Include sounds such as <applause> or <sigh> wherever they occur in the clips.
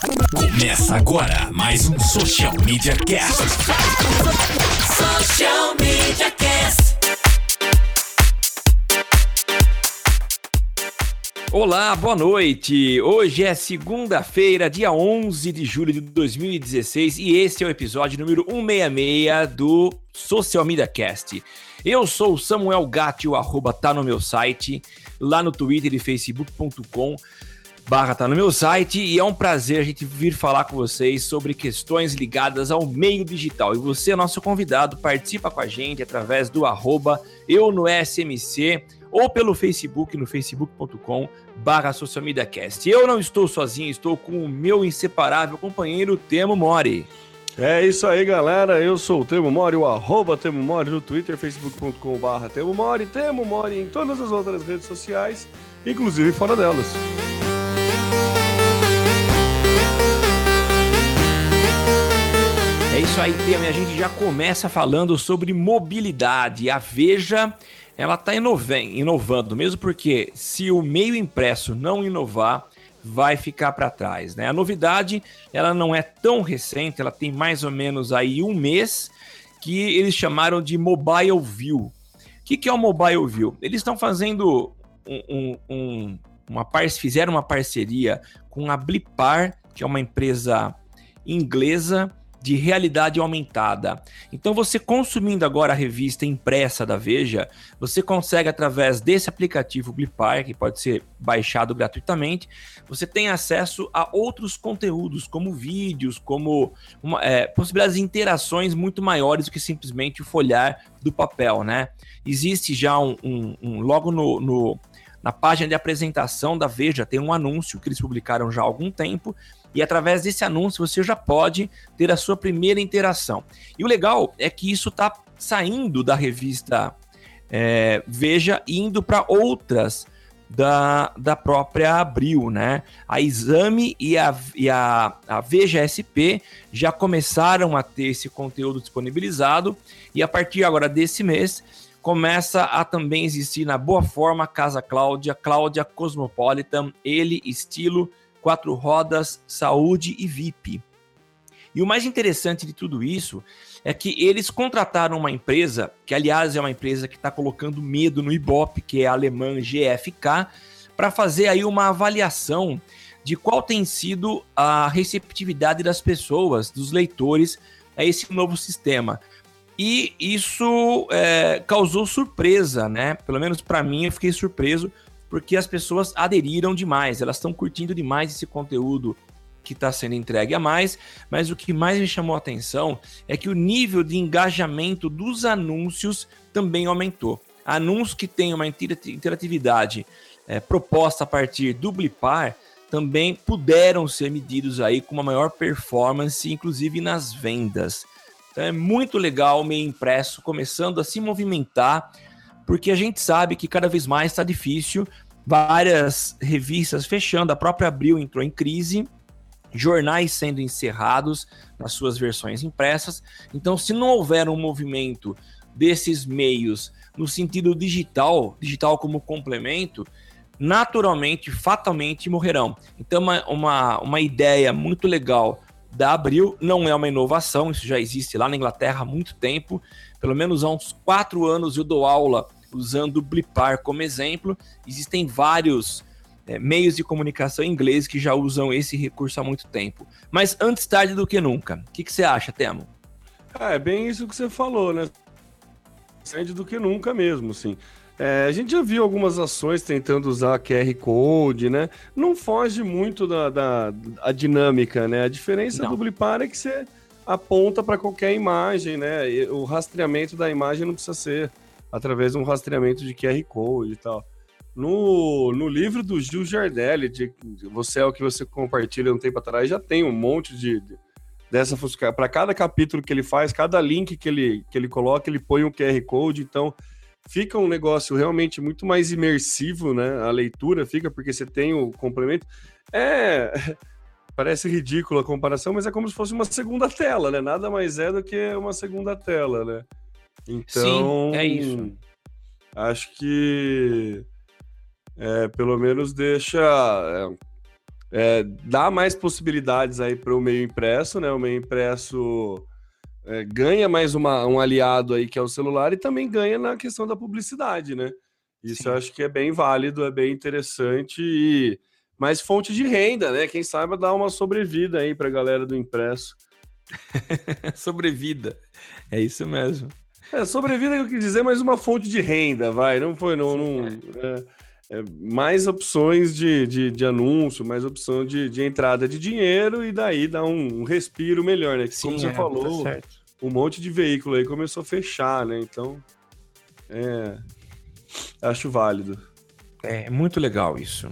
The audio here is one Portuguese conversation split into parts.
Começa agora mais um Social Media Cast. Social Media Cast. Olá, boa noite. Hoje é segunda-feira, dia 11 de julho de 2016 e esse é o episódio número 166 do Social Media Cast. Eu sou o Samuel Gatti, o arroba tá no meu site, lá no Twitter e facebook.com barra tá no meu site e é um prazer a gente vir falar com vocês sobre questões ligadas ao meio digital. E você, nosso convidado, participa com a gente através do arroba eu no SMC ou pelo Facebook, no facebook.com barra socialmediacast. Eu não estou sozinho, estou com o meu inseparável companheiro Temo Mori. É isso aí, galera. Eu sou o Temo Mori, o arroba Temo Mori no Twitter, facebook.com barra Temo Mori, Temo Mori em todas as outras redes sociais, inclusive fora delas. É isso aí, Temo, e a gente já começa falando sobre mobilidade. A Veja, ela está inovando, mesmo porque se o meio impresso não inovar, vai ficar para trás, né? A novidade, ela não é tão recente, ela tem mais ou menos aí um mês, que eles chamaram de Mobile View. O que, que é o Mobile View? Eles estão fazendo um, um, uma par fizeram uma parceria com a Blipar, que é uma empresa inglesa de realidade aumentada. Então, você consumindo agora a revista impressa da Veja, você consegue, através desse aplicativo Blipar, que pode ser baixado gratuitamente, você tem acesso a outros conteúdos, como vídeos, como uma, é, possibilidades de interações muito maiores do que simplesmente o folhar do papel, né? Existe já um, um, um logo no, no na página de apresentação da Veja tem um anúncio que eles publicaram já há algum tempo, e através desse anúncio você já pode ter a sua primeira interação. E o legal é que isso está saindo da revista é, Veja indo para outras da, da própria Abril, né? A Exame e a, e a, a Veja SP já começaram a ter esse conteúdo disponibilizado e a partir agora desse mês começa a também existir na Boa Forma Casa Cláudia, Cláudia Cosmopolitan, ele estilo quatro rodas, saúde e VIP. E o mais interessante de tudo isso é que eles contrataram uma empresa, que aliás é uma empresa que está colocando medo no Ibope, que é a alemã GFK, para fazer aí uma avaliação de qual tem sido a receptividade das pessoas, dos leitores, a esse novo sistema. E isso é, causou surpresa, né? Pelo menos para mim, eu fiquei surpreso, porque as pessoas aderiram demais, elas estão curtindo demais esse conteúdo que está sendo entregue a mais, mas o que mais me chamou a atenção é que o nível de engajamento dos anúncios também aumentou. Anúncios que têm uma interatividade é, proposta a partir do Blipar também puderam ser medidos aí com uma maior performance, inclusive nas vendas. Então é muito legal o meio impresso começando a se movimentar porque a gente sabe que cada vez mais está difícil, várias revistas fechando, a própria Abril entrou em crise, jornais sendo encerrados nas suas versões impressas. Então, se não houver um movimento desses meios no sentido digital, digital como complemento, naturalmente, fatalmente morrerão. Então, uma, uma, uma ideia muito legal da Abril não é uma inovação, isso já existe lá na Inglaterra há muito tempo, pelo menos há uns quatro anos eu dou aula usando o Blipar como exemplo. Existem vários é, meios de comunicação em inglês que já usam esse recurso há muito tempo. Mas antes tarde do que nunca. O que, que você acha, Temo? É, bem isso que você falou, né? Tarde do que nunca mesmo, sim. É, a gente já viu algumas ações tentando usar QR Code, né? Não foge muito da, da a dinâmica, né? A diferença não. do Blipar é que você aponta para qualquer imagem, né? O rastreamento da imagem não precisa ser através de um rastreamento de QR Code e tal. No, no livro do Gil Jardelli, de Você é o que você compartilha um tempo atrás, já tem um monte de, de dessa para cada capítulo que ele faz, cada link que ele, que ele coloca, ele põe um QR Code, então fica um negócio realmente muito mais imersivo, né? A leitura fica porque você tem o complemento. É, <laughs> parece ridícula a comparação, mas é como se fosse uma segunda tela, né? Nada mais é do que uma segunda tela, né? Então, Sim, é isso. Acho que é, pelo menos deixa. É, é, dá mais possibilidades aí para o meio impresso, né? O meio impresso é, ganha mais uma, um aliado aí que é o celular e também ganha na questão da publicidade, né? Isso Sim. eu acho que é bem válido, é bem interessante e mais fonte de renda, né? Quem sabe dar uma sobrevida aí para a galera do impresso. <laughs> sobrevida, é isso mesmo. É, sobrevida eu quis dizer, mas uma fonte de renda, vai, não foi, não, não é, é, mais opções de, de, de, anúncio, mais opção de, de entrada de dinheiro e daí dá um, um respiro melhor, né? Sim, Como você é, falou, tá um monte de veículo aí começou a fechar, né? Então, é, acho válido. É muito legal isso.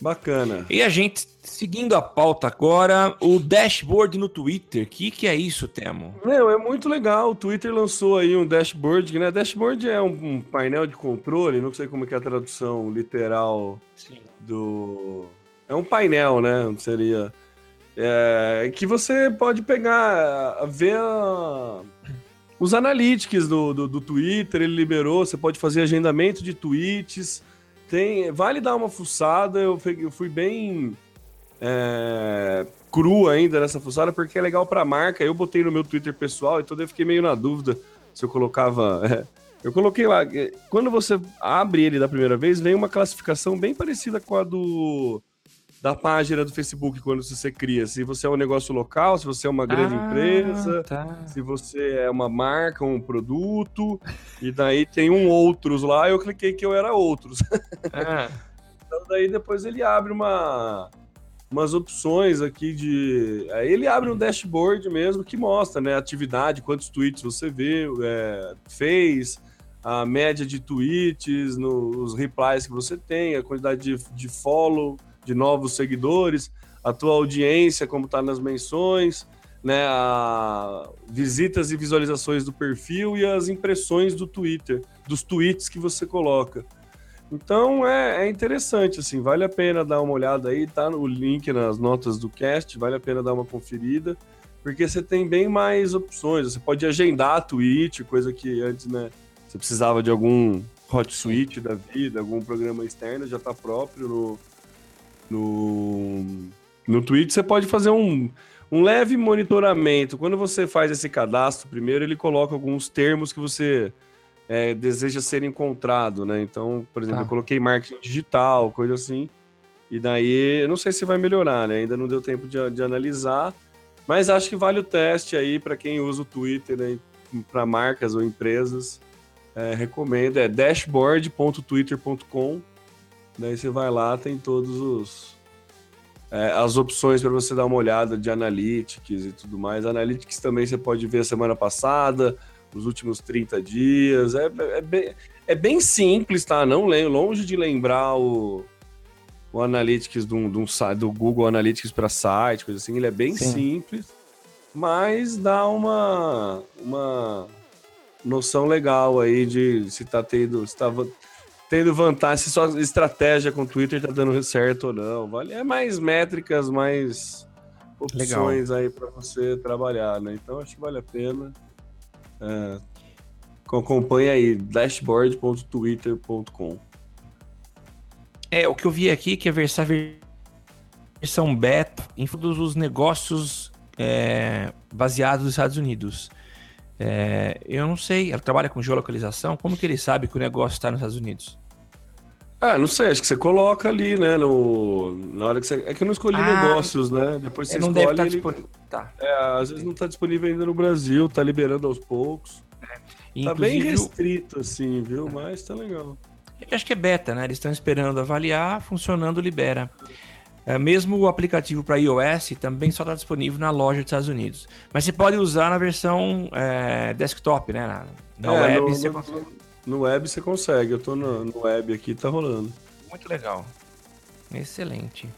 Bacana. E a gente, seguindo a pauta agora, o dashboard no Twitter. O que, que é isso, Temo? Não, é muito legal. O Twitter lançou aí um dashboard, né? Dashboard é um, um painel de controle, não sei como é, a tradução literal Sim. do. É um painel, né? Seria. É, que você pode pegar, ver a, os analytics do, do, do Twitter, ele liberou, você pode fazer agendamento de tweets tem, vale dar uma fuçada, eu fui bem é, cru ainda nessa fuçada, porque é legal pra marca. Eu botei no meu Twitter pessoal, então eu fiquei meio na dúvida se eu colocava. <laughs> É, eu coloquei lá, é, quando você abre ele da primeira vez, vem uma classificação bem parecida com a do da página do Facebook quando você cria. Se você é um negócio local, se você é uma grande ah, empresa, tá. se você é uma marca, um produto, e daí tem um outros lá, eu cliquei que eu era outros. Ah. <laughs> então daí depois ele abre uma umas opções aqui de. Aí ele abre um dashboard mesmo que mostra, né? Atividade, quantos tweets você vê, é, fez, a média de tweets, nos replies que você tem, a quantidade de, de follow de novos seguidores, a tua audiência, como está nas menções, né, a visitas e visualizações do perfil e as impressões do Twitter, dos tweets que você coloca. Então é, é, interessante, assim, vale a pena dar uma olhada aí, tá no link nas notas do cast, vale a pena dar uma conferida, porque você tem bem mais opções. Você pode agendar a tweet, coisa que antes, né, você precisava de algum hot suite da vida, algum programa externo, já está próprio no, no, no Twitch, você pode fazer um, um leve monitoramento. Quando você faz esse cadastro, primeiro ele coloca alguns termos que você é, deseja ser encontrado, né? Então, por exemplo, tá. eu coloquei marketing digital, coisa assim. E daí, eu não sei se vai melhorar, né? Ainda não deu tempo de, de analisar. Mas acho que vale o teste aí para quem usa o Twitter, né? Para marcas ou empresas. É, recomendo, é dashboard.twitter.com Daí você vai lá, tem todos os é, as opções para você dar uma olhada de analytics e tudo mais. Analytics também você pode ver a semana passada, os últimos 30 dias. É, é, bem, é bem simples, tá? Não longe de lembrar o, o Analytics do, do, do Google Analytics para site, coisa assim. Ele é bem Sim. simples, mas dá uma, uma noção legal aí de se tá tendo. Se tá, tendo vantagem, se sua estratégia com o Twitter tá dando certo ou não. Vale, é mais métricas, mais opções Legal. aí para você trabalhar, né? Então acho que vale a pena. É, acompanhe aí, dashboard.twitter.com. É, o que eu vi aqui que é versão, versão beta em todos os negócios é, baseados nos Estados Unidos. É, eu não sei, ela trabalha com geolocalização, como que ele sabe que o negócio está nos Estados Unidos? Ah, não sei, acho que você coloca ali, né, no, na hora que você... É que eu não escolhi ah, negócios, né, depois você não escolhe... Deve tá ele... disponível. Tá. É, às vezes não está disponível ainda no Brasil, tá liberando aos poucos. É. Tá bem restrito, assim, viu, mas tá legal. Eu acho que é beta, né, eles estão esperando avaliar, funcionando, libera. É, mesmo o aplicativo para iOS também só está disponível na loja dos Estados Unidos. Mas você pode usar na versão é, desktop, né? Na, na é, web. No, você no, no, web você consegue. Eu estou no, no web aqui, tá rolando. Muito legal. Excelente.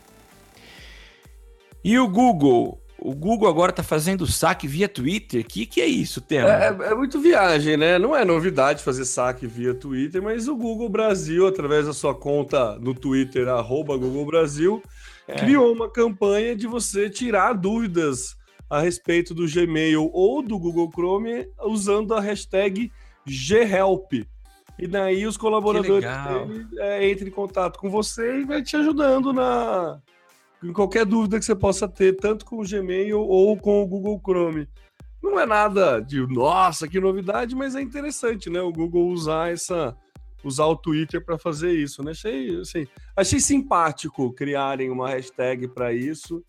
E o Google? O Google agora está fazendo saque via Twitter. O que, que é isso, Tema? É, é, é, muito viagem, né? Não é novidade fazer saque via Twitter, mas o Google Brasil, através da sua conta no Twitter, arroba Google Brasil, é. criou uma campanha de você tirar dúvidas a respeito do Gmail ou do Google Chrome usando a hashtag ghelp. E daí os colaboradores dele, é, entram em contato com você e vai te ajudando na em qualquer dúvida que você possa ter, tanto com o Gmail ou com o Google Chrome. Não é nada de nossa, que novidade, mas é interessante, né? O Google usar essa usar o Twitter para fazer isso, né? Achei, assim, achei simpático criarem uma hashtag para isso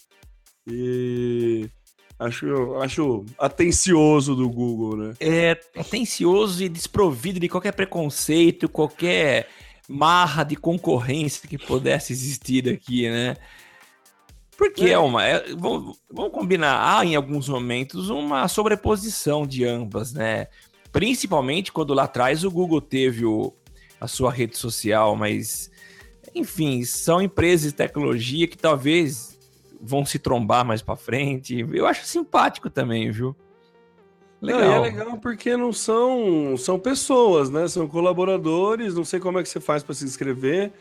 e acho, acho atencioso do Google, né? É atencioso e desprovido de qualquer preconceito, qualquer marra de concorrência que pudesse existir aqui, né? Porque é, é uma. É, vamos, vamos combinar, há em alguns momentos uma sobreposição de ambas, né? Principalmente quando lá atrás o Google teve o, a sua rede social, mas enfim, são empresas de tecnologia que talvez vão se trombar mais para frente. Eu acho simpático também, viu? Legal. Não, é legal porque não são são pessoas, né? São colaboradores. Não sei como é que você faz para se inscrever.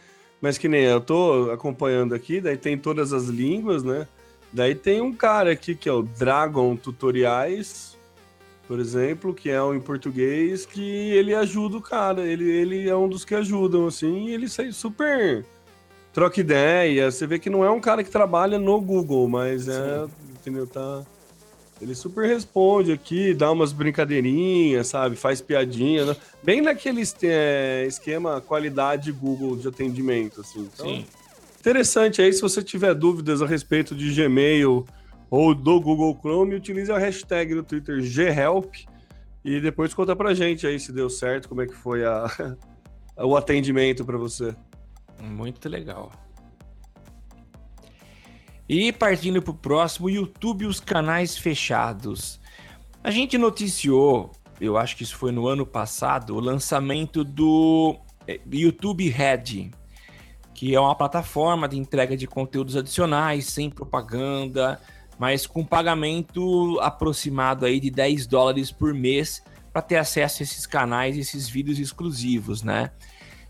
Mas que nem eu tô acompanhando aqui, daí tem todas as línguas, né? Daí tem um cara aqui que é o Dragon Tutoriais, por exemplo, que é um em português, que ele ajuda o cara, ele, ele é um dos que ajudam, assim, e ele sai super troca ideia. Você vê que não é um cara que trabalha no Google, mas é, entendeu? Tá ele super responde aqui, dá umas brincadeirinhas, sabe? Faz piadinha, né? bem naquele é, esquema qualidade Google de atendimento, assim. Então, Sim. Interessante aí, se você tiver dúvidas a respeito de Gmail ou do Google Chrome, utilize a hashtag no Twitter ghelp e depois conta pra gente aí se deu certo, como é que foi a, <laughs> o atendimento para você. Muito legal. E partindo para o próximo, YouTube os canais fechados. A gente noticiou, eu acho que isso foi no ano passado, o lançamento do eh, YouTube Red, que é uma plataforma de entrega de conteúdos adicionais, sem propaganda, mas com pagamento aproximado aí de 10 dólares por mês para ter acesso a esses canais, esses vídeos exclusivos, né?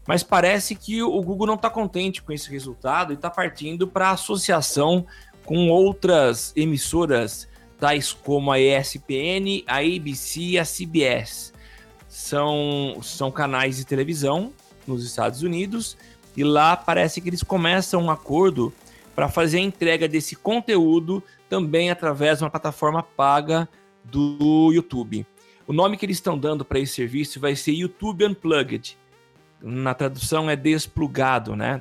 Mas parece que o Google não está contente com esse resultado e está partindo para associação com outras emissoras, tais como a ESPN, a ABC e a CBS. São, são canais de televisão nos Estados Unidos e lá parece que eles começam um acordo para fazer a entrega desse conteúdo também através de uma plataforma paga do YouTube. O nome que eles estão dando para esse serviço vai ser YouTube Unplugged na tradução é desplugado, né?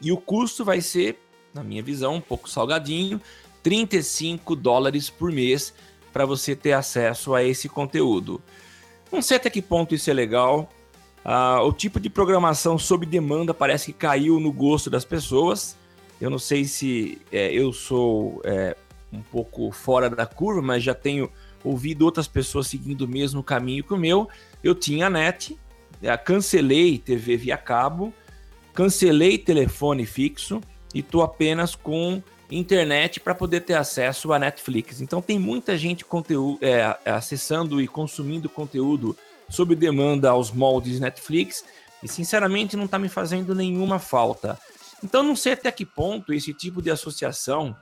E o custo vai ser, na minha visão, um pouco salgadinho, 35 dólares por mês para você ter acesso a esse conteúdo. Não sei até que ponto isso é legal. Uh, o tipo de programação sob demanda parece que caiu no gosto das pessoas. Eu não sei se é, eu sou é, um pouco fora da curva, mas já tenho ouvido outras pessoas seguindo o mesmo caminho que o meu. Eu tinha net, é, cancelei TV via cabo, cancelei telefone fixo e estou apenas com internet para poder ter acesso à Netflix. Então tem muita gente conteúdo, é, acessando e consumindo conteúdo sob demanda aos moldes Netflix e sinceramente não está me fazendo nenhuma falta. Então não sei até que ponto esse tipo de associação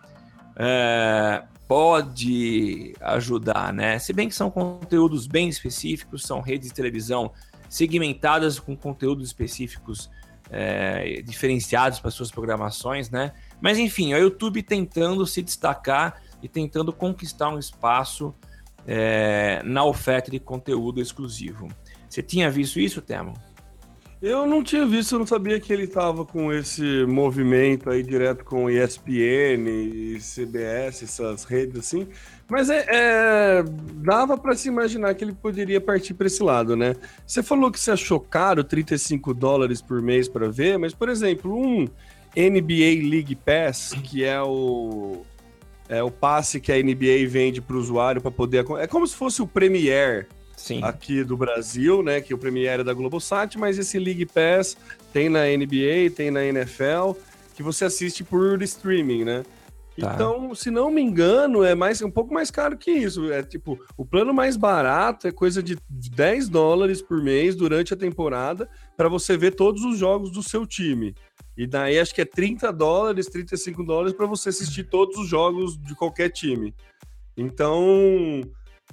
é, pode ajudar, né? Se bem que são conteúdos bem específicos, são redes de televisão segmentadas com conteúdos específicos é, diferenciados para suas programações, né? Mas enfim, o YouTube tentando se destacar e tentando conquistar um espaço é, na oferta de conteúdo exclusivo. Você tinha visto isso, Temo? Eu não tinha visto, eu não sabia que ele estava com esse movimento aí direto com ESPN e CBS, essas redes assim. Mas é, é dava para se imaginar que ele poderia partir para esse lado, né? Você falou que você achou caro 35 dólares por mês para ver, mas por exemplo, um NBA League Pass, que é o é o passe que a NBA vende para o usuário para poder é como se fosse o Premier Sim. aqui do Brasil, né? Que o Premiere é da Globosat, mas esse League Pass tem na NBA, tem na NFL, que você assiste por streaming, né? Tá. Então, se não me engano, é mais um pouco mais caro que isso. É tipo, o plano mais barato é coisa de 10 dólares por mês durante a temporada para você ver todos os jogos do seu time. E daí acho que é 30 dólares, 35 dólares para você assistir todos os jogos de qualquer time. Então,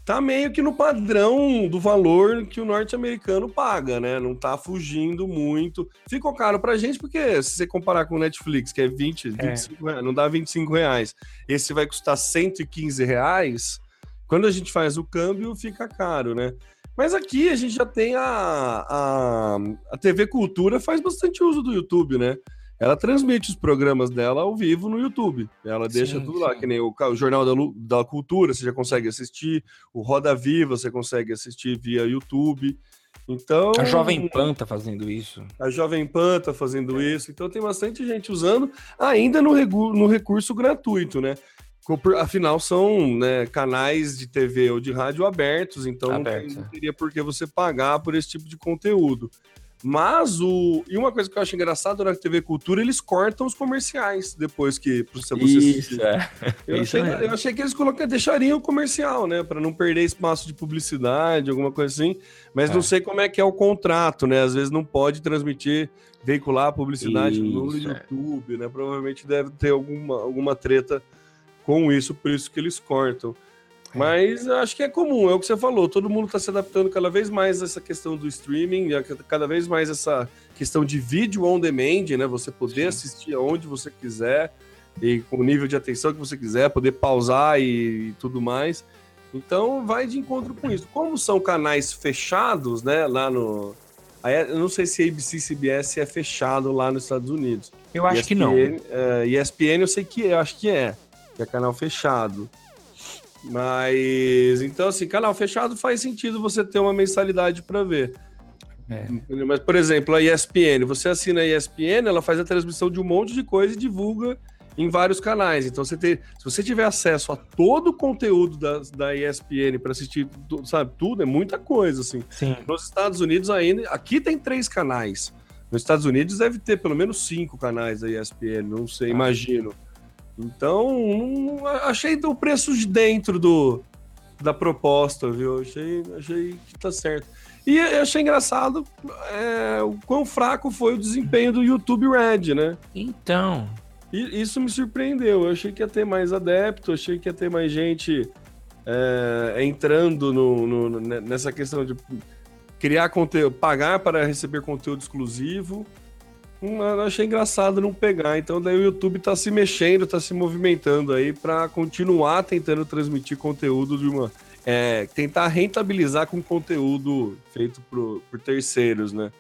tá meio que no padrão do valor que o norte-americano paga, né? Não tá fugindo muito. Ficou caro pra gente, porque se você comparar com o Netflix, que é 20, 25 é. reais, não dá 25 reais, esse vai custar 115 reais, quando a gente faz o câmbio, fica caro, né? Mas aqui a gente já tem a, a, a TV Cultura, faz bastante uso do YouTube, né? Ela transmite os programas dela ao vivo no YouTube. Ela deixa sim, tudo sim. lá, que nem o, o Jornal da, da, Cultura, você já consegue assistir, o Roda Viva você consegue assistir via YouTube. Então. A Jovem Pan tá fazendo isso. A Jovem Pan tá fazendo é. isso. Então tem bastante gente usando, ainda no, no recurso gratuito, né? Afinal, são né, canais de TV ou de rádio abertos, então Aberto. não teria por que você pagar por esse tipo de conteúdo. Mas o. E uma coisa que eu acho engraçado na TV Cultura, eles cortam os comerciais depois que você Isso, é. Eu, Isso achei, eu achei que eles colocar, deixariam o comercial, né? para não perder espaço de publicidade, alguma coisa assim. Mas é. não sei como é que é o contrato, né? Às vezes não pode transmitir, veicular publicidade isso, no é. YouTube, né? Provavelmente deve ter alguma, alguma treta com isso, por isso que eles cortam. Mas acho que é comum, é o que você falou. Todo mundo está se adaptando cada vez mais a essa questão do streaming, cada vez mais essa questão de vídeo on demand, né? Você poder Sim. assistir aonde você quiser e com o nível de atenção que você quiser, poder pausar e, e tudo mais. Então vai de encontro com isso. Como são canais fechados, né? Lá no. Eu não sei se a ABC CBS é fechado lá nos Estados Unidos. Eu acho ESPN, que não. Uh, ESPN eu sei que é, eu acho que é, que é canal fechado. Mas, então, assim, canal fechado faz sentido você ter uma mensalidade para ver. É. Mas, por exemplo, a ESPN, você assina a ESPN, ela faz a transmissão de um monte de coisa e divulga em vários canais. Então, você ter, se você tiver acesso a todo o conteúdo da, da ESPN para assistir, sabe, tudo, é muita coisa, assim. Sim. Nos Estados Unidos ainda, aqui tem três canais. Nos Estados Unidos deve ter pelo menos cinco canais da ESPN, não sei, ah. imagino. Então, achei o preço de dentro do, da proposta, viu? Achei, achei que tá certo. E achei engraçado é, o quão fraco foi o desempenho do YouTube Red, né? Então. E, isso me surpreendeu. Eu achei que ia ter mais adepto, achei que ia ter mais gente é, entrando no, no, nessa questão de criar conteúdo, pagar para receber conteúdo exclusivo. Eu achei engraçado não pegar. Então daí o YouTube tá se mexendo, tá se movimentando aí para continuar tentando transmitir conteúdo de uma. É, tentar rentabilizar com conteúdo feito por, por terceiros, né?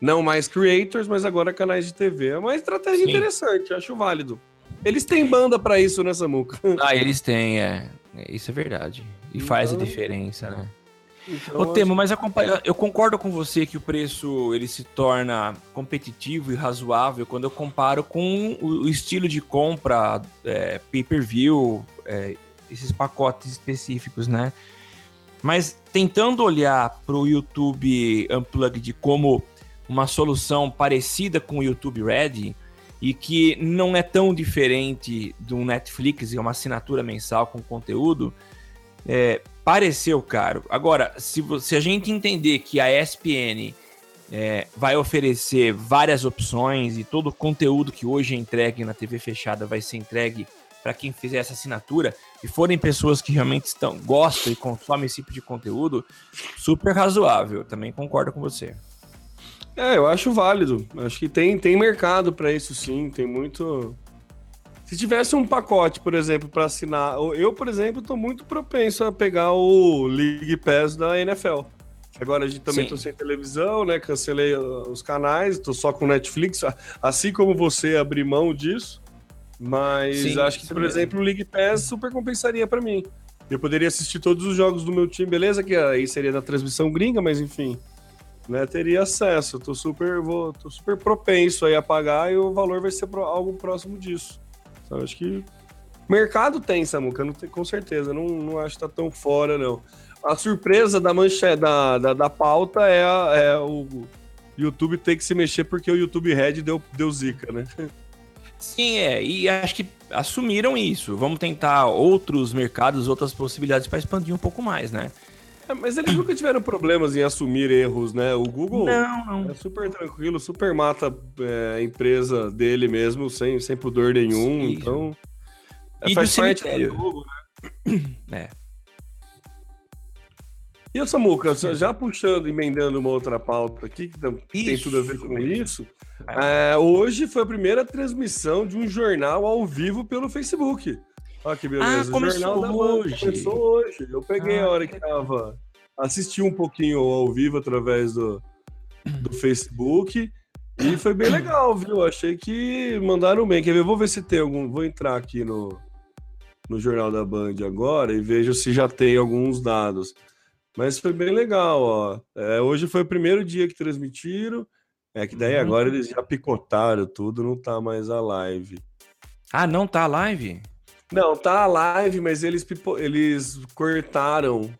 Não mais creators, mas agora canais de TV. É uma estratégia Sim. interessante, acho válido. Eles têm banda para isso, né, Samuca? Ah, eles têm, é. Isso é verdade. E então... faz a então, diferença, né? Então, Ô, Temo, mas eu, concordo com você que o preço ele se torna competitivo e razoável quando eu comparo com o, estilo de compra é, pay-per-view, é, esses pacotes específicos, né? Mas tentando olhar para o YouTube Unplugged como uma solução parecida com o YouTube Red e que não é tão diferente do Netflix e uma assinatura mensal com conteúdo, é, pareceu caro. Agora, se, se a gente entender que a ESPN é, vai oferecer várias opções e todo o conteúdo que hoje é entregue na TV fechada vai ser entregue para quem fizer essa assinatura e forem pessoas que realmente estão gostam e consomem esse tipo de conteúdo, super razoável. Também concordo com você. É, eu acho válido. Acho que tem, tem mercado para isso sim. Tem muito se tivesse um pacote, por exemplo, para assinar, eu, por exemplo, estou muito propenso a pegar o League Pass da NFL. Agora a gente também estou sem televisão, né? Cancelei uh, os canais, estou só com Netflix, assim como você abrir mão disso. Mas Sim, acho que, por mesmo. exemplo, o League Pass super compensaria para mim. Eu poderia assistir todos os jogos do meu time, beleza? Que aí seria da transmissão gringa, mas enfim, né? Teria acesso. Tô super, vou, tô super propenso aí a pagar e o valor vai ser algo próximo disso. Então, acho que mercado tem, Samuca, não tem, com certeza. Não, não acho que tá tão fora, não. A surpresa da manchete, da, da, da pauta é, a, é o YouTube ter que se mexer porque o YouTube Red deu, deu zica, né? Sim, é. E acho que assumiram isso. Vamos tentar outros mercados, outras possibilidades para expandir um pouco mais, né? É, mas eles nunca tiveram problemas em assumir erros, né? O Google não, não. é super tranquilo, super mata é, a empresa dele mesmo, sem, sem pudor nenhum. Sim. Então. É, e faz parte do jogo, né? É. E o Samuca, já puxando, emendando uma outra pauta aqui, que tem Isso, tudo a ver com isso. isso. é, hoje foi a primeira transmissão de um jornal ao vivo pelo Facebook. Olha que beleza. Ah, começou hoje. começou hoje. Eu peguei Ah, a hora que tava. Assisti um pouquinho ao vivo através do, do Facebook. E foi bem legal, viu? Achei que mandaram bem. Quer ver? Vou ver se tem algum. Vou entrar aqui no, no Jornal da Band agora e vejo se já tem alguns dados. Mas foi bem legal, ó. É, hoje foi o primeiro dia que transmitiram. É que daí Uhum. agora eles já picotaram tudo, não tá mais a live. Ah, não tá a live? Não, tá a live, mas eles, pipo- eles cortaram.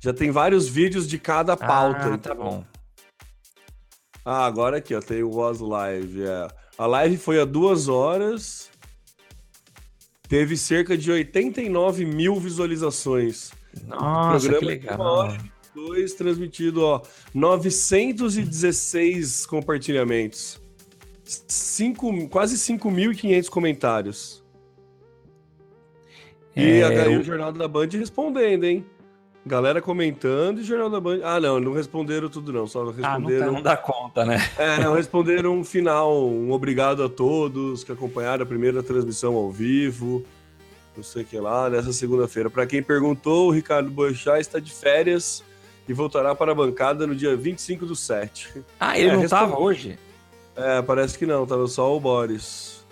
Já tem vários vídeos de cada pauta. Ah, então- tá bom. Ah, agora aqui, ó, tem o Was Live. É. A live foi há duas horas. Teve cerca de 89 mil visualizações. Nossa, que Programa de uma legal. hora Dois transmitido, ó, 916 compartilhamentos. Cinco, quase 5.500 comentários. E, É, a, eu- o Jornal da Band respondendo, hein? Galera comentando e o Jornal da Band. Ah, não, não responderam tudo, não. Só Ah, não, responderam. tá- não dá conta, né? É, não, responderam um final, um obrigado a todos que acompanharam a primeira transmissão ao vivo, não sei o que lá, nessa segunda-feira. Para quem perguntou, o Ricardo Boechat está de férias e voltará para a bancada no dia 25 do 7. Ah, ele É, não responde- tava hoje? É, parece que não, tava só o Boris.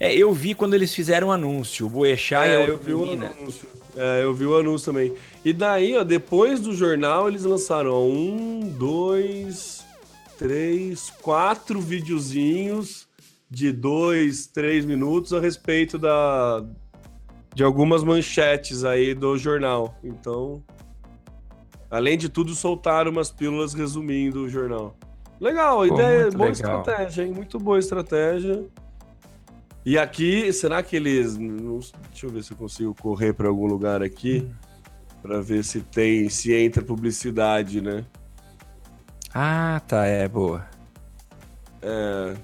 É, eu vi quando eles fizeram o anúncio. O Boechat é, É, o eu vi o menina. anúncio. É, eu vi o anúncio também. E daí, ó, depois do jornal, eles lançaram ó, um, dois, três, quatro videozinhos de dois, três minutos a respeito da de algumas manchetes aí do jornal. Então, além de tudo, soltaram umas pílulas resumindo o jornal. Legal, a Pô, ideia, boa legal. estratégia, hein? Muito boa estratégia. E aqui, será que eles. deixa eu ver se eu consigo correr para algum lugar aqui. Para ver se tem. Se entra publicidade, né? Ah, tá, é boa. É,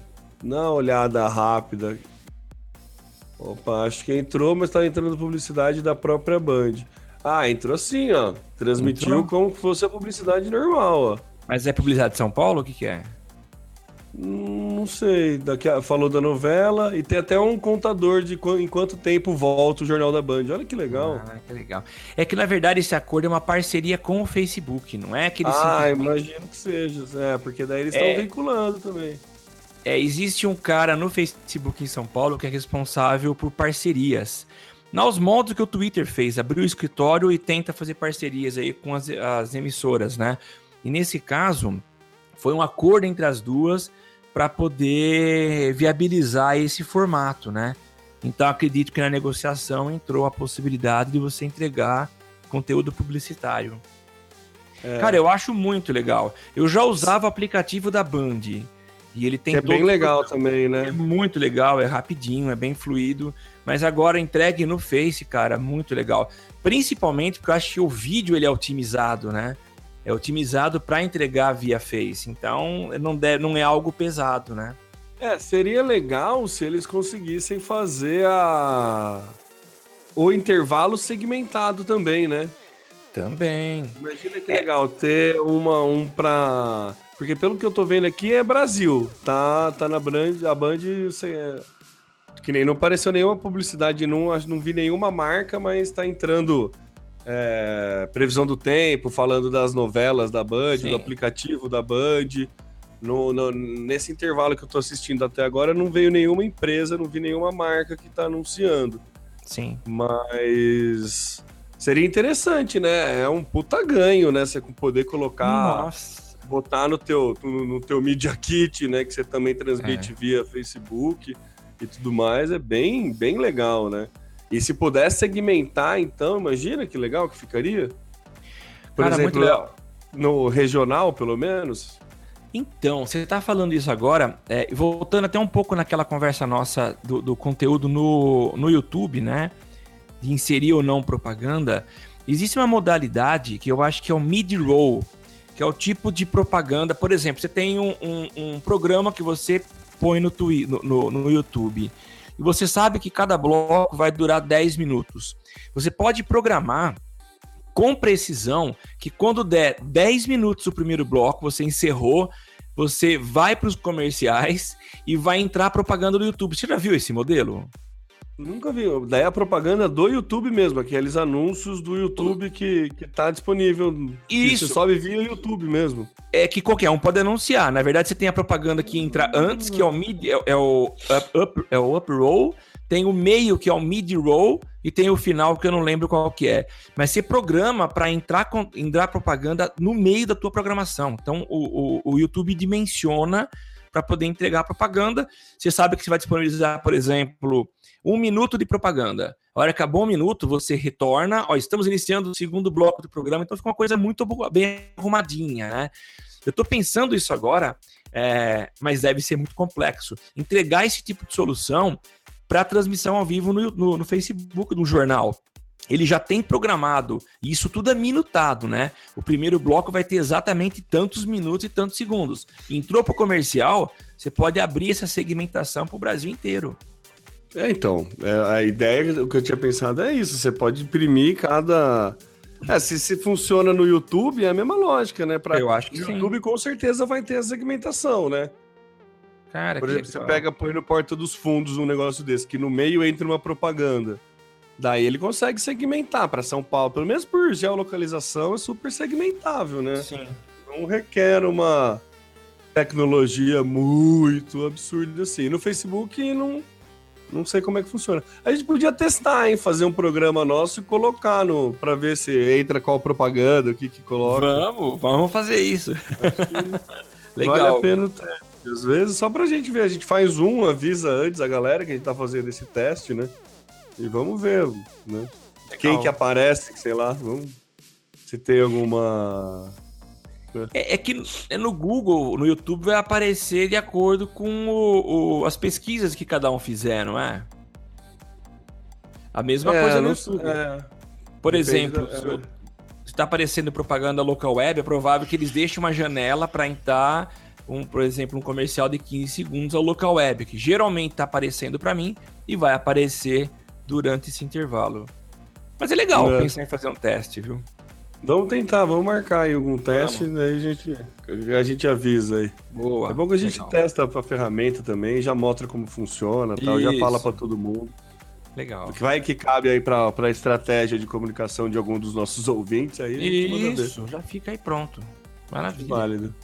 dá uma olhada rápida. Opa, acho que entrou, mas tá entrando publicidade da própria Band. Ah, entrou assim, ó. Transmitiu Entrou? como se fosse a publicidade normal, ó. Mas é publicidade de São Paulo? O que, que é? Não sei, daqui a- falou da novela e tem até um contador de qu- em quanto tempo volta o Jornal da Band. Olha que legal. Ah, que legal. É que na verdade esse acordo é uma parceria com o Facebook, não é que eles Ah, simplesmente- imagino que seja. É, porque daí eles estão É. vinculando também. É, existe um cara no Facebook em São Paulo que é responsável por parcerias. Nos modos que o Twitter fez, abriu o escritório e tenta fazer parcerias aí com as, as emissoras, né? E nesse caso, foi um acordo entre as duas para poder viabilizar esse formato, né? Então acredito que na negociação entrou a possibilidade de você entregar conteúdo publicitário. É, Cara, eu acho muito legal. Eu já usava o aplicativo da Band e ele tem que é bem legal também, é né? muito legal, é rapidinho, é bem fluido. Mas agora entregue no Face, cara, muito legal. Principalmente porque eu acho que o vídeo ele é otimizado, né? É otimizado para entregar via Face. Então não, deve, não é algo pesado, né? É, seria legal se eles conseguissem fazer a o intervalo segmentado também, né? Também. Imagina que legal ter uma um pra. Porque pelo que eu tô vendo aqui é Brasil, tá? Tá na Band, a Band cê- que nem não apareceu nenhuma publicidade, não, não vi nenhuma marca, mas tá entrando é, previsão do tempo, falando das novelas da Band, Sim. do aplicativo da Band. No, no- nesse intervalo que eu tô assistindo até agora, não veio nenhuma empresa, não vi nenhuma marca que tá anunciando. Sim. Mas seria interessante, né? É um puta ganho, né? Você poder colocar, Nossa. botar no teu, no, no teu Media Kit, né? Que você também transmite É. via Facebook e tudo mais, é bem, bem legal, né? E se pudesse segmentar, então, imagina que legal que ficaria. Por Cara, muito exemplo, legal. no regional, pelo menos. Então, você tá falando isso agora, é, voltando até um pouco naquela conversa nossa do, do conteúdo no, no YouTube, né? De inserir ou não propaganda. Existe uma modalidade que eu acho que é o mid-roll, que é o tipo de propaganda. Por exemplo, você tem um, um- um programa que você põe no, twi no, no, no YouTube. E você sabe que cada bloco vai durar 10 minutos. Você pode programar com precisão que quando der 10 minutos o primeiro bloco, você encerrou, você vai para os comerciais e vai entrar propaganda do YouTube. Você já viu esse modelo? Nunca vi. Daí a propaganda do YouTube mesmo, aqueles anúncios do YouTube que, que tá disponível. Isso. você sobe via YouTube mesmo. É que qualquer um pode anunciar. Na verdade, você tem a propaganda que entra antes, que é o mid, é, é o up, up, é o up roll, tem o meio que é o mid roll e tem o final que eu não lembro qual que é. Mas você programa para entrar com, entrar propaganda no meio da tua programação. Então o, o, o YouTube dimensiona para poder entregar propaganda. Você sabe que você vai disponibilizar, por exemplo, um minuto de propaganda. A hora que acabou um minuto, você retorna. Ó, estamos iniciando o segundo bloco do programa, então fica uma coisa muito bem arrumadinha, né? Eu estou pensando isso agora, é, mas deve ser muito complexo. Entregar esse tipo de solução para transmissão ao vivo no, no, no Facebook, jornal ele já tem programado, e isso tudo é minutado, né? O primeiro bloco vai ter exatamente tantos minutos e tantos segundos. Entrou para o comercial, você pode abrir essa segmentação para o Brasil inteiro. É, então, é, a ideia, o que eu tinha pensado é isso, você pode imprimir cada... É, se, se funciona no YouTube, é a mesma lógica, né? Pra, eu acho que sim. YouTube com certeza vai ter a segmentação, né? Cara, Por que exemplo, você legal. pega, põe no porta dos fundos um negócio desse, que no meio entra uma propaganda. Daí ele consegue segmentar para São Paulo, pelo menos por geolocalização, é super segmentável, né? Sim. Não requer uma tecnologia muito absurda assim. No Facebook não, não sei como é que funciona. A gente podia testar, hein? Fazer um programa nosso e colocar no para ver se entra qual propaganda, o que que coloca. Vamos, vamos fazer isso. Vale a pena o teste. Às vezes, só pra gente ver. A gente faz um, avisa antes a galera que a gente tá fazendo esse teste, né? E vamos ver, né? Quem que aparece, sei lá, vamos... Se tem alguma... É, é que é no Google, no YouTube, vai aparecer de acordo com o- o- as pesquisas que cada um fizer, não é? A mesma É, coisa no YouTube. é, Por depende exemplo, da- se está aparecendo propaganda local web, é provável que eles deixem uma janela para entrar, um, por exemplo, um comercial de 15 segundos ao local web, que geralmente está aparecendo para mim e vai aparecer durante esse intervalo. Mas é legal É. pensar em fazer um teste, viu? Vamos tentar, vamos marcar aí algum teste, daí a gente, a gente avisa aí. Boa. É bom que a gente legal. testa a ferramenta também, já mostra como funciona, tal, já fala para todo mundo. Legal. O que vai que cabe aí para a estratégia de comunicação de algum dos nossos ouvintes aí, a gente manda ver. Isso, já fica aí pronto. Maravilha. Válido.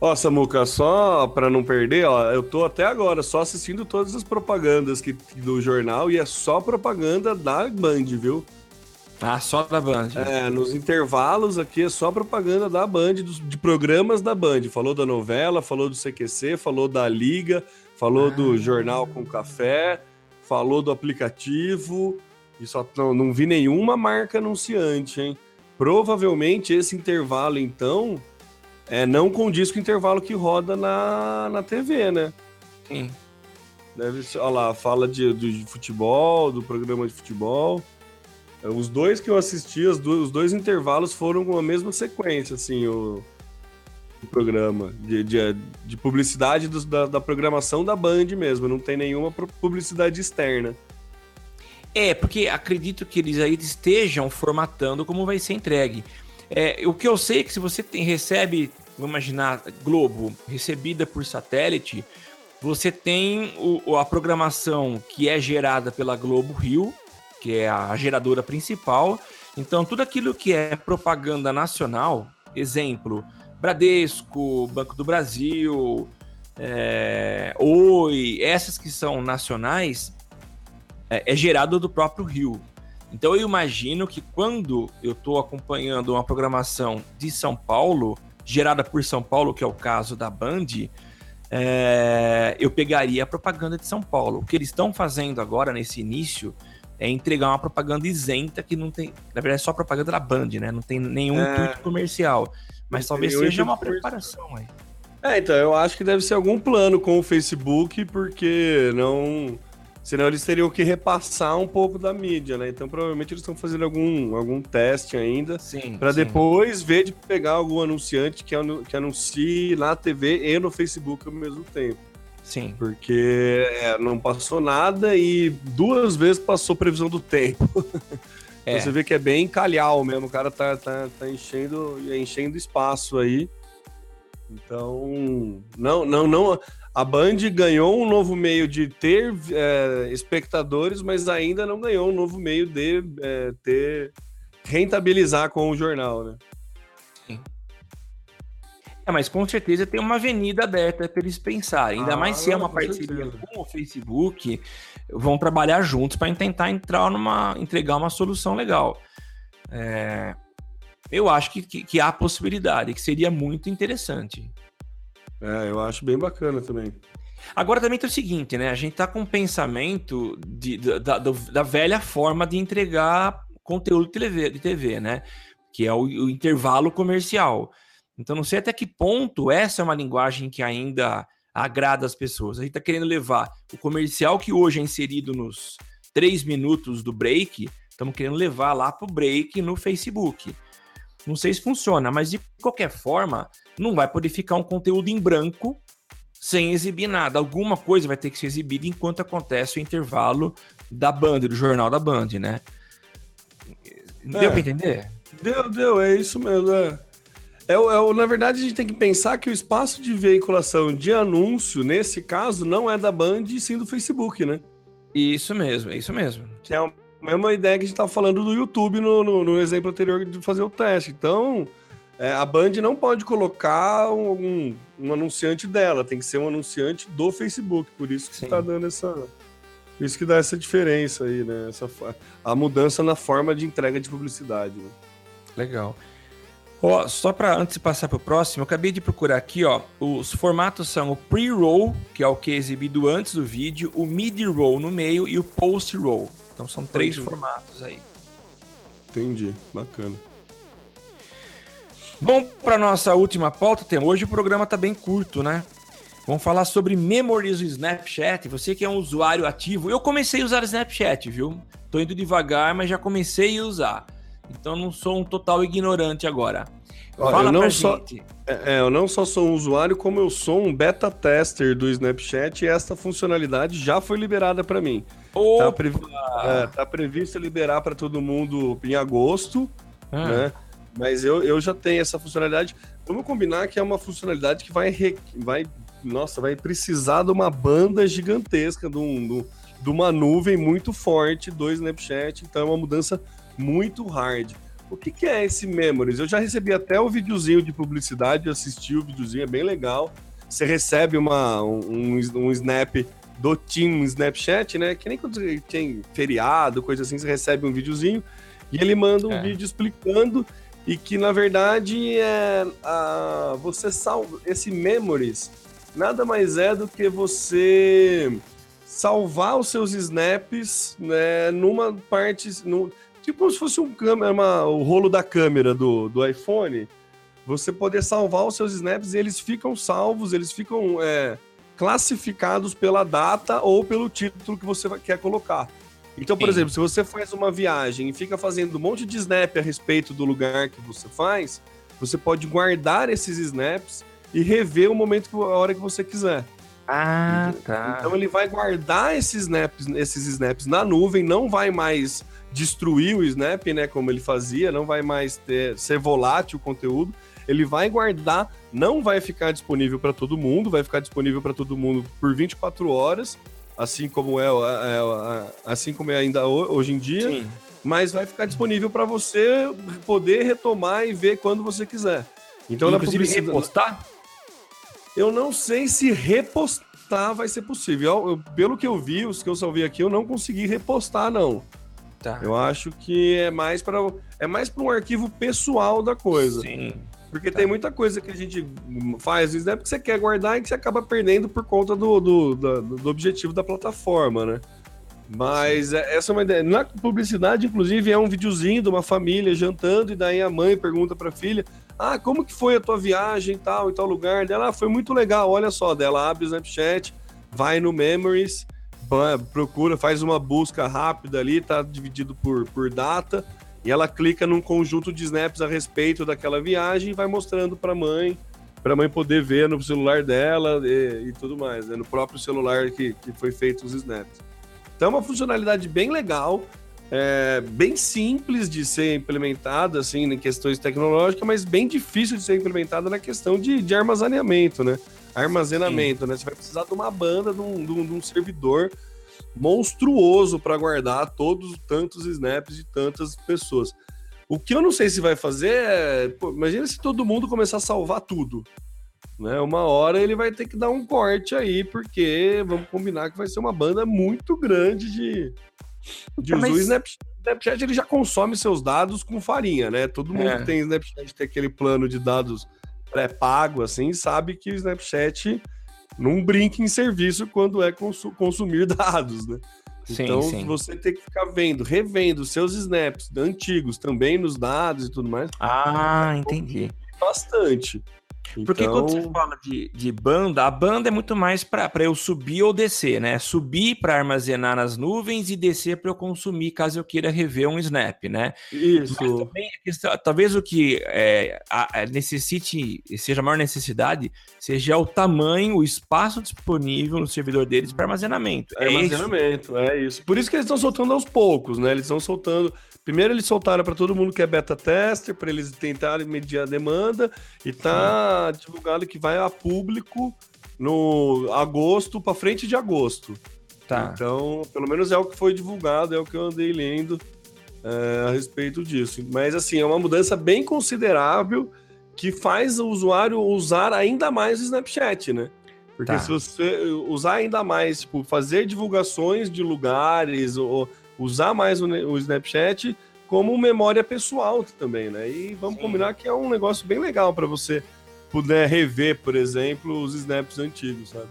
Ó, Samuca, só para não perder, ó, eu tô até agora só assistindo todas as propagandas que, do jornal e é só propaganda da Band, viu? Ah, só da Band. É, nos intervalos aqui é só propaganda da Band, dos, de programas da Band. Falou da novela, falou do CQC, falou da Liga, falou Ah. do Jornal com Café, falou do aplicativo. E só não, não vi nenhuma marca anunciante, hein? Provavelmente esse intervalo, então, é, não condiz com o intervalo que roda na, na TV, né? Sim. Deve ser, olha lá, fala de, de futebol, do programa de futebol. É, Os dois que eu assisti, os dois, os dois intervalos foram com a mesma sequência, assim, o, o programa de, de, de publicidade dos- da, da programação da Band mesmo, não tem nenhuma publicidade externa. É, porque acredito que eles aí estejam formatando como vai ser entregue. É, o que eu sei é que se você tem- recebe, vamos imaginar, Globo recebida por satélite, você tem o- a programação que é gerada pela Globo Rio, que é a geradora principal. Então, tudo aquilo que é propaganda nacional, exemplo, Bradesco, Banco do Brasil, é, Oi, essas que são nacionais, é, é gerado do próprio Rio. Então eu imagino que quando eu estou acompanhando uma programação de São Paulo, gerada por São Paulo, que é o caso da Band, é, eu pegaria a propaganda de São Paulo. O que eles estão fazendo agora nesse início é entregar uma propaganda isenta que não tem. Na verdade, é só propaganda da Band, né? Não tem nenhum É. intuito comercial. Mas talvez seja uma preparação aí. É, então, eu acho que deve ser algum plano com o Facebook, porque não. Senão eles teriam que repassar um pouco da mídia, né? Então provavelmente eles estão fazendo algum, algum teste ainda. Sim. depois ver de pegar algum anunciante que, anu- que anuncie na TV e no Facebook ao mesmo tempo. Sim. Porque é, não passou nada e duas vezes passou previsão do tempo. <laughs> É. Você vê que é bem calhau mesmo, o cara tá, tá, tá enchendo, enchendo espaço aí. Então, não, não, não. A Band ganhou um novo meio de ter é, espectadores, mas ainda não ganhou um novo meio de é, ter rentabilizar com o jornal, né? Sim. É, mas com certeza tem uma avenida aberta para eles pensarem. Ainda ah, mais se é uma parceria certeza. com o Facebook, vão trabalhar juntos para tentar entrar numa, entregar uma solução legal. É, eu acho que, que, que há possibilidade, que seria muito interessante. É, eu acho bem bacana também. Agora também tem o seguinte, né? A gente tá com um pensamento de, da, da, da velha forma de entregar conteúdo de TV, de TV né? Que é o, o, intervalo comercial. Então não sei até que ponto essa é uma linguagem que ainda agrada as pessoas. A gente tá querendo levar o comercial que hoje é inserido nos três minutos do break, estamos querendo levar lá pro break no Facebook. Não sei se funciona, mas de qualquer forma, não vai poder ficar um conteúdo em branco sem exibir nada. Alguma coisa vai ter que ser exibida enquanto acontece o intervalo da Band, do jornal da Band, né? Deu é, para entender? Deu, deu, é isso mesmo. É. É, é, na verdade, a gente tem que pensar que o espaço de veiculação de anúncio, nesse caso, não é da Band, e sim do Facebook, né? Isso mesmo, é isso mesmo. Que é mesma ideia que a gente estava falando do YouTube no, no, no, exemplo anterior de fazer o teste. Então, é, a Band não pode colocar um, um, anunciante dela, tem que ser um anunciante do Facebook. Por isso que está dando essa. Isso que dá essa diferença aí, né? Essa, a mudança na forma de entrega de publicidade. Né? Legal. Ó, só para antes de passar para o próximo, eu acabei de procurar aqui, ó. Os formatos são o pre-roll, que é o que é exibido antes do vídeo, o mid-roll no meio e o post-roll. Então são três Entendi. formatos aí. Entendi, bacana. Bom, para nossa última pauta, tem hoje o programa tá bem curto, né? Vamos falar sobre Memories do Snapchat. Você que é um usuário ativo, eu comecei a usar o Snapchat, viu? Tô indo devagar, mas já comecei a usar. Então não sou um total ignorante agora. Olha, Fala eu não só, gente. É, é, eu não só sou um usuário, como eu sou um beta tester do Snapchat e essa funcionalidade já foi liberada para mim. Tá, previ é, tá previsto liberar para todo mundo em agosto, ah. né? Mas eu, eu já tenho essa funcionalidade. Vamos combinar que é uma funcionalidade que vai, re... vai nossa, vai precisar de uma banda gigantesca, de, um, de uma nuvem muito forte do Snapchat. Então é uma mudança muito hard. O que, que é esse Memories? Eu já recebi até o videozinho de publicidade, assisti o videozinho, é bem legal. Você recebe uma, um, um snap do Team Snapchat, né? Que nem quando tem feriado, coisa assim, você recebe um videozinho e ele manda um é. vídeo explicando e que na verdade é a, você salva esse memories nada mais é do que você salvar os seus snaps né, numa parte no, tipo como se fosse um câmera uma, o rolo da câmera do, do iPhone você poder salvar os seus snaps e eles ficam salvos eles ficam é, classificados pela data ou pelo título que você quer colocar então, por Sim. exemplo, se você faz uma viagem e fica fazendo um monte de snap a respeito do lugar que você faz, você pode guardar esses snaps e rever o momento, a hora que você quiser. Ah, tá. Então ele vai guardar esses snaps, esses snaps na nuvem, não vai mais destruir o snap, né, como ele fazia, não vai mais ter, ser volátil o conteúdo. Ele vai guardar, não vai ficar disponível para todo mundo, vai ficar disponível para todo mundo por 24 horas assim como é, é, assim como é ainda hoje em dia, Sim. mas vai ficar disponível para você poder retomar e ver quando você quiser. Então, Inclusive, na publicidade, repostar? Eu não sei se repostar vai ser possível. Eu, eu, pelo que eu vi, os que eu salvei aqui, eu não consegui repostar, não. Tá. Eu acho que é mais para é mais para um arquivo pessoal da coisa. Sim. Porque tá. tem muita coisa que a gente faz, às vezes, é porque você quer guardar e que você acaba perdendo por conta do, do, do, do objetivo da plataforma, né? Mas é, essa é uma ideia. Na publicidade, inclusive, é um videozinho de uma família jantando, e daí a mãe pergunta para a filha: Ah, como que foi a tua viagem tal, em tal lugar? Dela, ah, foi muito legal, olha só. Dela abre o Snapchat, vai no Memories, procura, faz uma busca rápida ali, tá dividido por, por data e ela clica num conjunto de snaps a respeito daquela viagem e vai mostrando para a mãe, para a mãe poder ver no celular dela e, e tudo mais, né? no próprio celular que, que foi feito os snaps. Então é uma funcionalidade bem legal. é, bem simples de ser implementada, assim, em questões tecnológicas, mas bem difícil de ser implementada na questão de, de armazenamento, né? Armazenamento, Sim. né? Você vai precisar de uma banda, de um, de um, de um servidor monstruoso para guardar todos tantos snaps de tantas pessoas. O que eu não sei se vai fazer é. Pô, imagina se todo mundo começar a salvar tudo. Né? Uma hora ele vai ter que dar um corte aí, porque vamos combinar que vai ser uma banda muito grande de, de Mas... O Snapchat, Snapchat ele já consome seus dados com farinha, né? Todo mundo é. que tem Snapchat tem aquele plano de dados pré-pago, assim, sabe que o Snapchat não brinca em serviço quando é consu consumir <laughs> dados, né? Sim, então, sim. você tem que ficar vendo, revendo seus snaps antigos também nos dados e tudo mais. Ah, entendi. Bastante. Porque então... quando você então fala de, de banda, a banda é muito mais para eu subir ou descer, né? Subir para armazenar nas nuvens e descer para eu consumir caso eu queira rever um snap, né? Isso. Mas também, talvez o que é, a, a necessite, seja a maior necessidade, seja o tamanho, o espaço disponível no servidor deles para armazenamento. É armazenamento, isso. é isso. Por isso que eles estão soltando aos poucos, né? Eles estão soltando Primeiro eles soltaram para todo mundo que é beta tester, para eles tentarem medir a demanda, e tá divulgado que vai a público no agosto para frente de agosto. Tá. Então, pelo menos é o que foi divulgado, é o que eu andei lendo é, a respeito disso. Mas assim, é uma mudança bem considerável que faz o usuário usar ainda mais o Snapchat, né? Porque tá. se você usar ainda mais, tipo, fazer divulgações de lugares ou usar mais o, o Snapchat como memória pessoal também, né? E vamos Sim. combinar que é um negócio bem legal para você puder rever, por exemplo, os snaps antigos, sabe?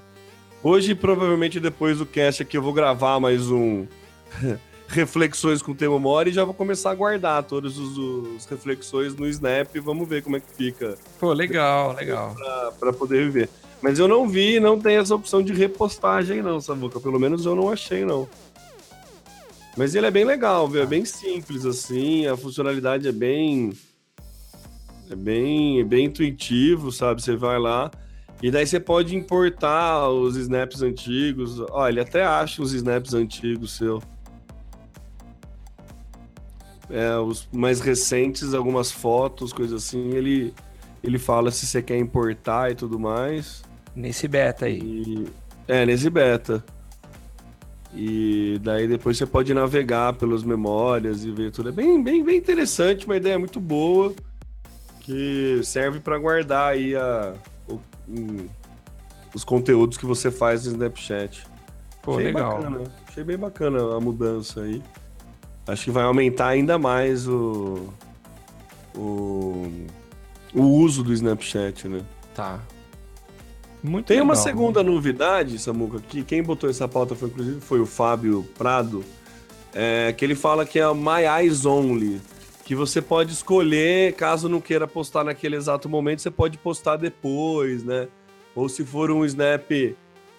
Hoje, provavelmente, depois do cast aqui, eu vou gravar mais um <laughs> reflexões com o tema memória e já vou começar a guardar todas as reflexões no Snap e vamos ver como é que fica. Pô, legal, legal. Para poder viver. Mas eu não vi, não tem essa opção de repostagem não, Samuca. Pelo menos eu não achei, não. Mas ele é bem legal, viu? É bem simples, assim, a funcionalidade é bem. É bem, é bem intuitivo, sabe? Você vai lá. E daí você pode importar os snaps antigos. Ó, ele até acha os snaps antigos seu. É, os mais recentes, algumas fotos, coisas assim, ele, ele fala se você quer importar e tudo mais. Nesse beta aí. E, é, nesse beta. E daí depois você pode navegar pelas memórias e ver tudo. É bem, bem, bem interessante, uma ideia muito boa que serve para guardar aí a, o, os conteúdos que você faz no Snapchat. Pô, Achei legal. Bacana, Achei bem bacana a mudança aí. Acho que vai aumentar ainda mais o, o, o uso do Snapchat, né? Tá. Muito Tem legal, uma segunda né? novidade, Samuca, que quem botou essa pauta foi inclusive foi o Fábio Prado, é, que ele fala que é My Eyes Only, que você pode escolher, caso não queira postar naquele exato momento, você pode postar depois, né? Ou se for um snap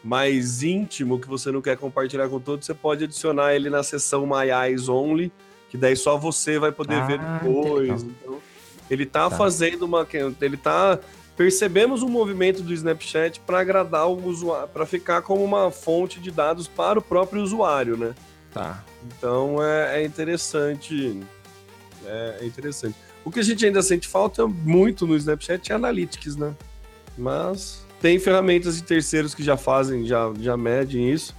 mais íntimo que você não quer compartilhar com todos, você pode adicionar ele na seção My Eyes Only, que daí só você vai poder ah, ver depois. Então, ele tá, tá, fazendo uma. Ele tá percebemos um movimento do Snapchat para agradar o usuário, para ficar como uma fonte de dados para o próprio usuário, né? Tá. Então é, é interessante. É, é, interessante. O que a gente ainda sente falta muito no Snapchat é Analytics, né? Mas tem ferramentas de terceiros que já fazem, já, já medem isso,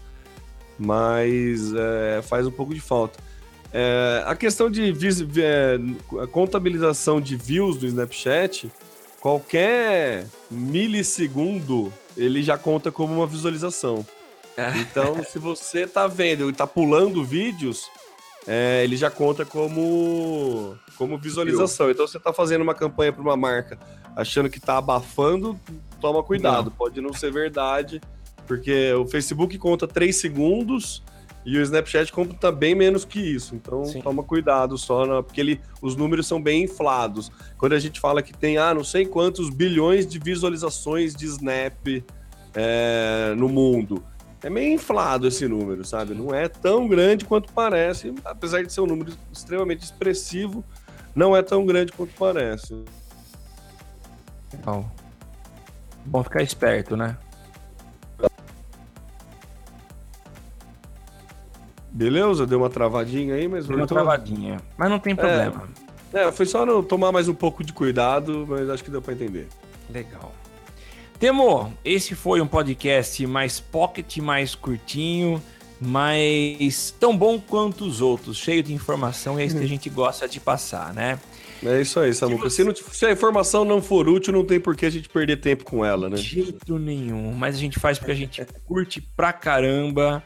mas é, faz um pouco de falta. É, a questão de é, contabilização de views do Snapchat qualquer milissegundo ele já conta como uma visualização. É. Então, se você tá vendo e tá pulando vídeos, é, ele já conta como, como visualização. Então, você tá fazendo uma campanha para uma marca achando que tá abafando, toma cuidado, não. pode não ser verdade, porque o Facebook conta 3 segundos e o Snapchat conta bem menos que isso, então Sim. toma cuidado só, na, porque ele, os números são bem inflados. Quando a gente fala que tem, ah, não sei quantos bilhões de visualizações de Snap é, no mundo, é meio inflado esse número, sabe? Não é tão grande quanto parece, apesar de ser um número extremamente expressivo, não é tão grande quanto parece. Bom, bom ficar esperto, né? Beleza? Deu uma travadinha aí, mas Deu uma travadinha. Mas não tem problema. É, foi só tomar mais um pouco de cuidado, mas acho que deu para entender. Legal. Temo, esse foi um podcast mais pocket, mais curtinho, mas tão bom quanto os outros, cheio de informação, e é isso que a gente gosta de passar, né? É isso aí, Samuca. Se, você... se, se, a informação não for útil, não tem por que a gente perder tempo com ela, né? De jeito nenhum. Mas a gente faz porque a gente <laughs> curte pra caramba.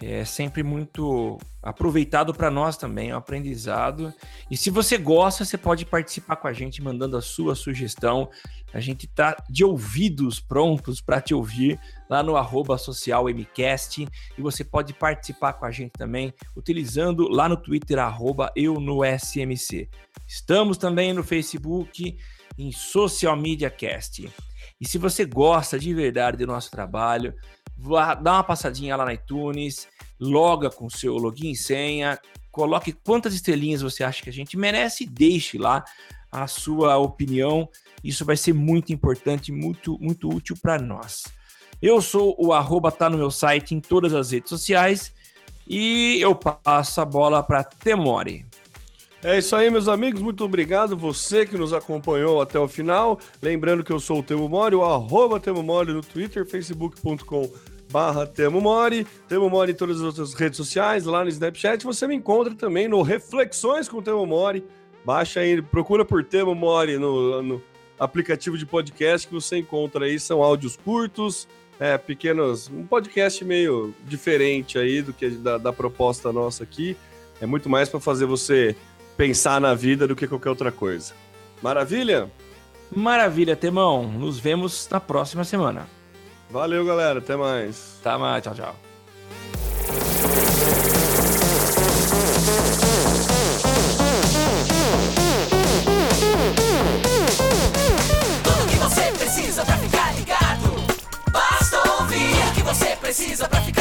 É sempre muito aproveitado para nós também, é um aprendizado. E se você gosta, você pode participar com a gente mandando a sua sugestão. A gente tá de ouvidos prontos para te ouvir lá no arroba social MCast. E você pode participar com a gente também utilizando lá no Twitter, arroba eu no SMC. Estamos também no Facebook, em Social Media Cast. E se você gosta de verdade do nosso trabalho, dá uma passadinha lá na iTunes, loga com seu login e senha, coloque quantas estrelinhas você acha que a gente merece e deixe lá a sua opinião. Isso vai ser muito importante, muito, muito útil para nós. Eu sou o arroba, tá no meu site em todas as redes sociais e eu passo a bola para Temore. É isso aí, meus amigos. Muito obrigado você que nos acompanhou até o final. Lembrando que eu sou o Temo Mori, o arroba Temo Mori no Twitter, facebook.com barra Temo Mori. Temo Mori em todas as outras redes sociais, lá no Snapchat. Você me encontra também no Reflexões com Temo Mori. Baixa aí, procura por Temo Mori no, no aplicativo de podcast que você encontra aí. São áudios curtos, é, pequenos, um podcast meio diferente aí do que da, da proposta nossa aqui. É muito mais para fazer você pensar na vida do que qualquer outra coisa. Maravilha? Maravilha, Temão. Nos vemos na próxima semana. Valeu, galera. Até mais. Até mais. Tchau, tchau.